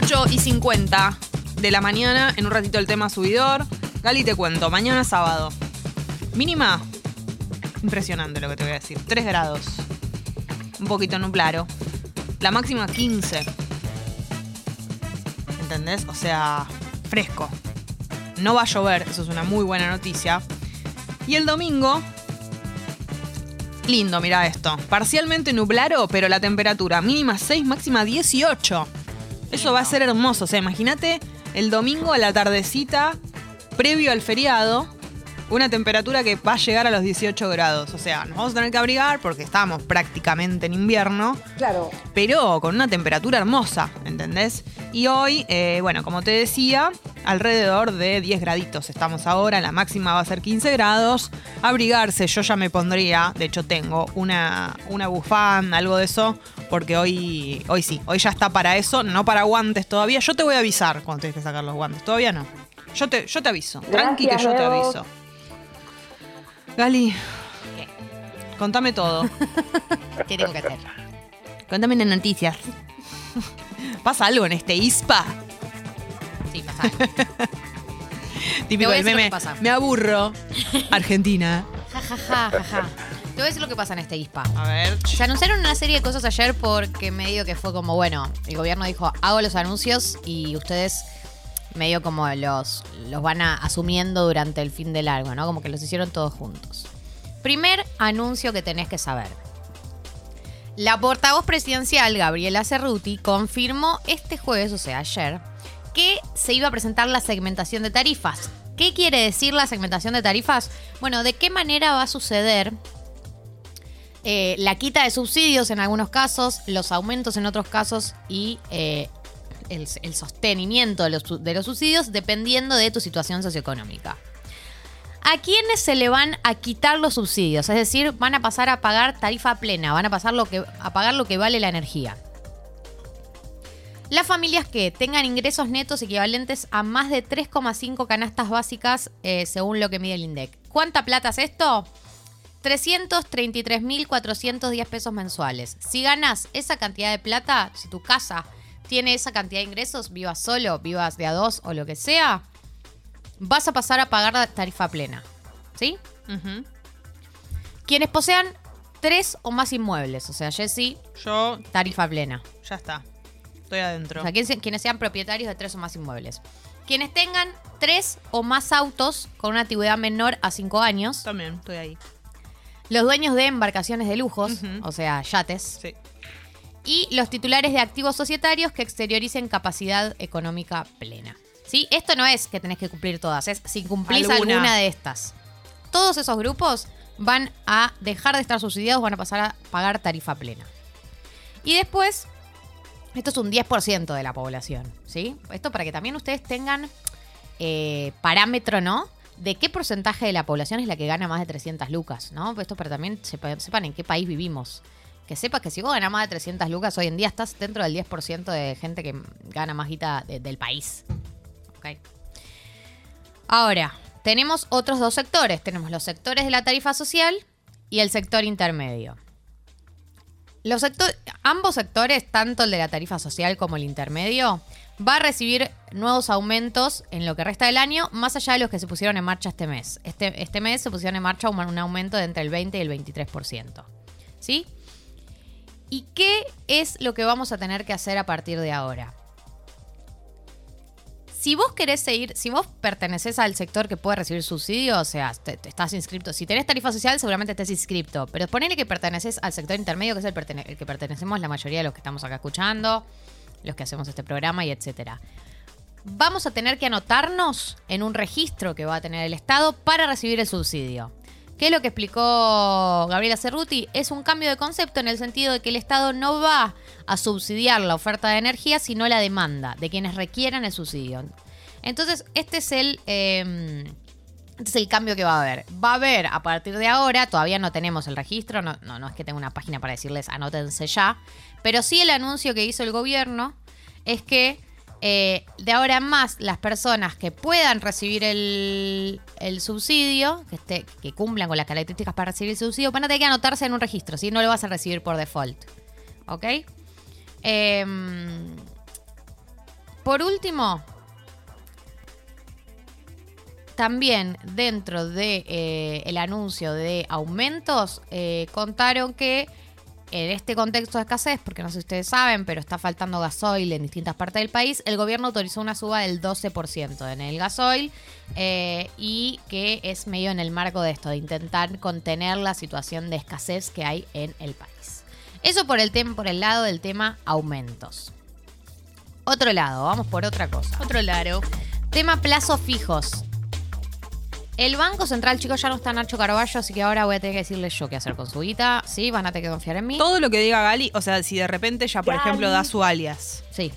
8 y 50 de la mañana, en un ratito el tema subidor. Gali, te cuento, mañana sábado. Mínima, impresionante lo que te voy a decir, 3 grados. Un poquito nublado. La máxima 15. ¿Entendés? O sea, fresco. No va a llover, eso es una muy buena noticia. Y el domingo, lindo, mira esto. Parcialmente nublado, pero la temperatura mínima 6, máxima 18. Eso va a ser hermoso. O sea, imagínate el domingo a la tardecita, previo al feriado, una temperatura que va a llegar a los 18 grados. O sea, nos vamos a tener que abrigar porque estamos prácticamente en invierno. Claro. Pero con una temperatura hermosa, ¿entendés? Y hoy, eh, bueno, como te decía, alrededor de 10 graditos estamos ahora. La máxima va a ser 15 grados. Abrigarse, yo ya me pondría, de hecho tengo una, una bufanda, algo de eso, porque hoy, hoy sí, hoy ya está para eso, no para guantes todavía. Yo te voy a avisar cuando tienes que sacar los guantes, todavía no. Yo te, yo te aviso, tranqui que yo te aviso. Gali, contame todo. ¿Qué tengo que hacer? Contame las noticias. ¿Pasa algo en este ISPA? Sí, pasa. Típico del meme. Me aburro. Argentina. Ja, ja, ja, ja, ja. Te voy a decir lo que pasa en este ISPA. A ver. Se anunciaron una serie de cosas ayer porque medio que fue como, bueno, el gobierno dijo, hago los anuncios y ustedes medio como los, los van a, asumiendo durante el fin de largo, ¿no? Como que los hicieron todos juntos. Primer anuncio que tenés que saber. La portavoz presidencial, Gabriela Cerruti, confirmó este jueves, o sea, ayer, que se iba a presentar la segmentación de tarifas. ¿Qué quiere decir la segmentación de tarifas? Bueno, ¿de qué manera va a suceder eh, la quita de subsidios en algunos casos, los aumentos en otros casos y eh, el, sostenimiento de los, subsidios dependiendo de tu situación socioeconómica. ¿A quiénes se le van a quitar los subsidios? Es decir, van a pasar a pagar tarifa plena, van a pasar a pagar lo que vale la energía. Las familias que tengan ingresos netos equivalentes a más de 3,5 canastas básicas eh, según lo que mide el INDEC. ¿Cuánta plata es esto? 333.410 pesos mensuales. Si ganas esa cantidad de plata, si tu casa tiene esa cantidad de ingresos, vivas solo, vivas de a dos o lo que sea, vas a pasar a pagar la tarifa plena. ¿Sí? Quienes posean tres o más inmuebles, o sea, Jessy, Yo, tarifa plena. ya está. Estoy adentro. O sea, quienes, quienes sean propietarios de tres o más inmuebles. Quienes tengan tres o más autos con una antigüedad menor a cinco años. También, estoy ahí. Los dueños de embarcaciones de lujos, o sea, yates. Sí. Y los titulares de activos societarios que exterioricen capacidad económica plena. ¿Sí? Esto no es que tenés que cumplir todas, es si cumplís Alguna. alguna, de estas. Todos esos grupos van a dejar de estar subsidiados, van a pasar a pagar tarifa plena. Y después, esto es un 10% de la población, ¿sí? Esto para que también ustedes tengan eh, parámetro, ¿no? De qué porcentaje de la población es la que gana más de 300 lucas, ¿no? Esto para también sepa- sepan en qué país vivimos. Que sepas que si vos ganás más de 300 lucas hoy en día estás dentro del 10% de gente que gana más guita de- del país. ¿Ok? Ahora, tenemos otros dos sectores. Tenemos los sectores de la tarifa social y el sector intermedio. Los ambos sectores, tanto el de la tarifa social como el intermedio, va a recibir nuevos aumentos en lo que resta del año, más allá de los que se pusieron en marcha este mes. Este, este mes se pusieron en marcha un, un aumento de entre el 20 y el 23%. ¿Sí? ¿Y qué es lo que vamos a tener que hacer a partir de ahora? Si vos querés seguir, si vos perteneces al sector que puede recibir subsidio, o sea, te- estás inscripto. Si tenés tarifa social, seguramente estés inscripto. Pero ponele que perteneces al sector intermedio, que es el, el que pertenecemos la mayoría de los que estamos acá escuchando, los que hacemos este programa y etcétera. Vamos a tener que anotarnos en un registro que va a tener el Estado para recibir el subsidio. ¿Qué es lo que explicó Gabriela Cerruti? Es un cambio de concepto en el sentido de que el Estado no va a subsidiar la oferta de energía, sino la demanda de quienes requieran el subsidio. Entonces, este es el. eh, este es el cambio que va a haber. Va a haber a partir de ahora, todavía no tenemos el registro, no, no, no es que tenga una página para decirles anótense ya, pero sí el anuncio que hizo el gobierno es que eh, de ahora en más las personas que puedan recibir el, subsidio, que, cumplan con las características para recibir el subsidio, van a tener que anotarse en un registro, si no lo vas a recibir por default. ¿Ok? Em, por último, también dentro de eh, anuncio de aumentos, eh, contaron que en este contexto de escasez, porque no sé si ustedes saben, pero está faltando gasoil en distintas partes del país, el gobierno autorizó una suba del 12% en el gasoil eh, y que es medio en el marco de esto, de intentar contener la situación de escasez que hay en el país. Eso por el, por el lado del tema aumentos. Otro lado, vamos por otra cosa. Otro laro. Tema plazos fijos. El Banco Central, chicos, ya no está Nacho Carballo, así que ahora voy a tener que decirles yo qué hacer con su guita. Sí, van a tener que confiar en mí. Todo lo que diga Gali, o sea, si de repente ya, por Gali. ejemplo, da su alias Sí.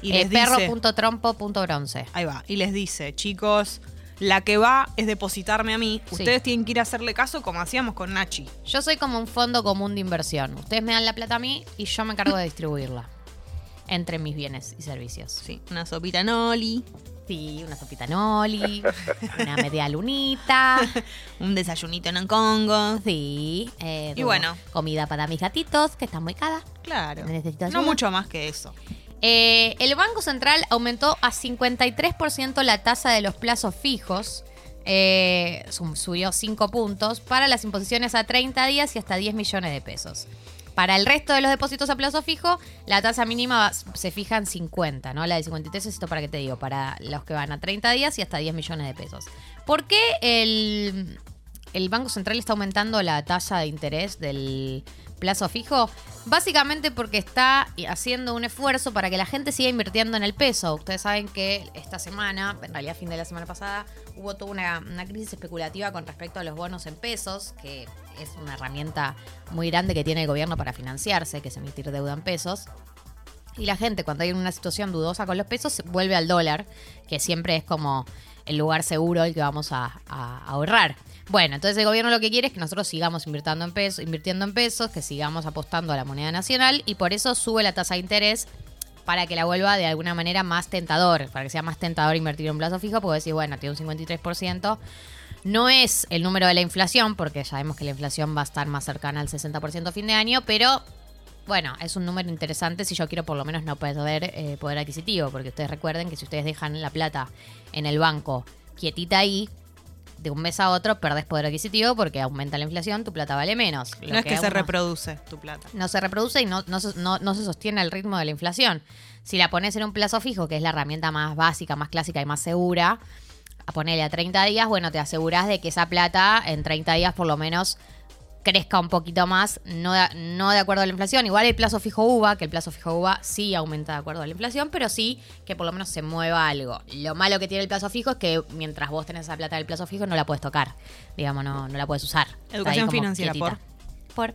y Eh, les dice... perro.trompo.bronce. Ahí va. Y les dice, chicos, la que va es depositarme a mí. Sí. Ustedes tienen que ir a hacerle caso como hacíamos con Nachi. Yo soy como un fondo común de inversión. Ustedes me dan la plata a mí y yo me encargo de distribuirla entre mis bienes y servicios. Sí, una sopita noli, Sí, una sopita noli, una media lunita. un desayunito en Congo. Sí. eh, Y bueno. Comida para mis gatitos, que están muy caras. Claro. ¿Necesitas No mucho más que eso. Eh, el Banco Central aumentó a 53% la tasa de los plazos fijos. eh, subió 5 puntos para las imposiciones a 30 días y hasta 10 millones de pesos. Para el resto de los depósitos a plazo fijo, la tasa mínima se fija en 50, ¿no? La de 53 es esto para qué te digo, para los que van a 30 días y hasta 10 millones de pesos. ¿Por qué el, el Banco Central está aumentando la tasa de interés del plazo fijo? Básicamente porque está haciendo un esfuerzo para que la gente siga invirtiendo en el peso. Ustedes saben que esta semana, en realidad fin de la semana pasada, hubo toda una, una crisis especulativa con respecto a los bonos en pesos, que es una herramienta muy grande que tiene el gobierno para financiarse, que es emitir deuda en pesos. Y la gente, cuando hay una situación dudosa con los pesos, vuelve al dólar, que siempre es como el lugar seguro el que vamos a, ahorrar. Bueno, entonces el gobierno lo que quiere es que nosotros sigamos invirtiendo en pesos, invirtiendo en pesos, que sigamos apostando a la moneda nacional y por eso sube la tasa de interés para que la vuelva de alguna manera más tentador, para que sea más tentador invertir en un plazo fijo, porque decir, bueno, tiene un 53%, no es el número de la inflación, porque ya sabemos que la inflación va a estar más cercana al 60% a fin de año, pero bueno, es un número interesante si yo quiero por lo menos no perder eh, poder adquisitivo, porque ustedes recuerden que si ustedes dejan la plata en el banco quietita ahí, de un mes a otro perdés poder adquisitivo porque aumenta la inflación, tu plata vale menos. Lo no es que, se uno- reproduce tu plata. no se reproduce y no, no, no- no se sostiene al ritmo de la inflación. Si la pones en un plazo fijo, que es la herramienta más básica, más clásica y más segura, a ponerle a 30 días, bueno, te aseguras de que esa plata en 30 días por lo menos crezca un poquito más, no de, no de acuerdo a la inflación. Igual el plazo fijo UVA, que el plazo fijo UVA sí aumenta de acuerdo a la inflación, pero sí que por lo menos se mueva algo. Lo malo que tiene el plazo fijo es que mientras vos tenés esa plata del plazo fijo no la puedes tocar, digamos, no, no la puedes usar. Educación financiera, quietita. Por.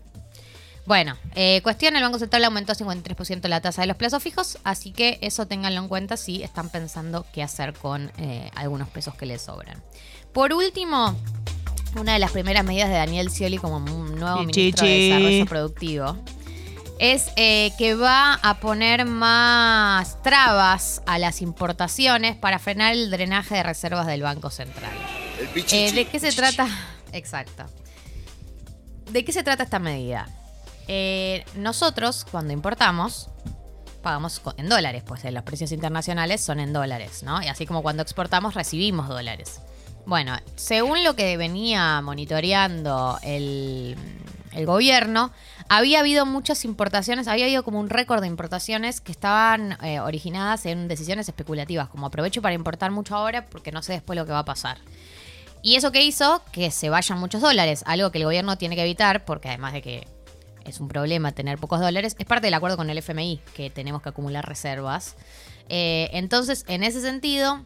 Bueno, eh, cuestión, el Banco Central aumentó 53% la tasa de los plazos fijos, así que eso ténganlo en cuenta si están pensando qué hacer con eh, algunos pesos que les sobran. Por último, una de las primeras medidas de Daniel Scioli como nuevo ministro de. Desarrollo Productivo es eh, que va a poner más trabas a las importaciones para frenar el drenaje de reservas del Banco Central. El. Eh, ¿De qué se trata? Exacto. ¿De qué se trata esta medida? Eh, nosotros, cuando importamos, pagamos en dólares, pues los precios internacionales son en dólares, ¿no? Y así como cuando exportamos, recibimos dólares. Bueno, según lo que venía monitoreando el, gobierno, había habido muchas importaciones, había habido como un récord de importaciones que estaban eh, originadas en decisiones especulativas, como aprovecho para importar mucho ahora porque no sé después lo que va a pasar. Y eso que hizo que se vayan muchos dólares, algo que el gobierno tiene que evitar, porque además de que es un problema tener pocos dólares, es parte del acuerdo con el FMI, que tenemos que acumular reservas. Eh, entonces, en ese sentido,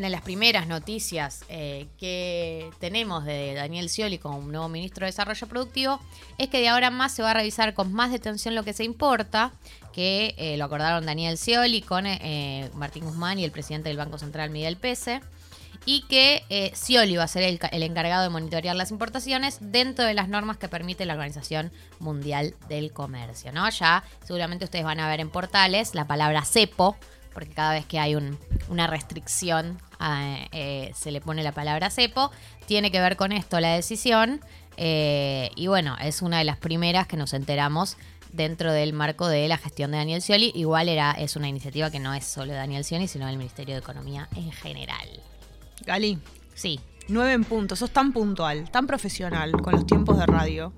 de las primeras noticias eh, que tenemos de Daniel Scioli como nuevo ministro de Desarrollo Productivo es que de ahora en más se va a revisar con más detención lo que se importa, que eh, lo acordaron Daniel Scioli con eh, Martín Guzmán y el presidente del Banco Central Miguel Pese, y que Scioli va a ser el, el encargado de monitorear las importaciones dentro de las normas que permite la Organización Mundial del Comercio. ¿no? Ya seguramente ustedes van a ver en portales la palabra cepo, porque cada vez que hay un- una restricción eh, eh, se le pone la palabra cepo. Tiene que ver con esto la decisión. eh, y bueno, es una de las primeras que nos enteramos dentro del marco de la gestión de Daniel Scioli. Igual era, es una iniciativa que no es solo de Daniel Scioli, sino del Ministerio de Economía en general. Gali, Sí. nueve en punto. Sos tan puntual, tan profesional con los tiempos de radio.